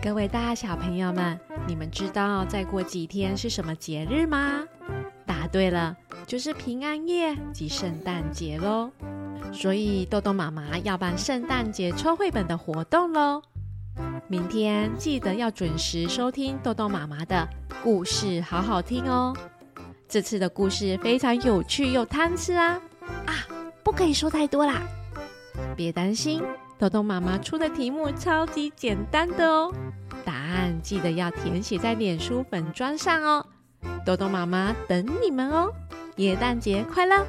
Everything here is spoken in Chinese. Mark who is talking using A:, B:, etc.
A: 各位大小朋友们，你们知道再过几天是什么节日吗？答对了，就是平安夜及圣诞节喽。所以豆豆妈妈要办圣诞节抽绘本的活动喽。明天记得要准时收听豆豆妈妈的故事，好好听哦。这次的故事非常有趣又贪吃啊！啊，不可以说太多啦。别担心。豆豆妈妈出的题目超级简单的哦，答案记得要填写在脸书粉砖上哦。豆豆妈妈等你们哦，元旦节快乐！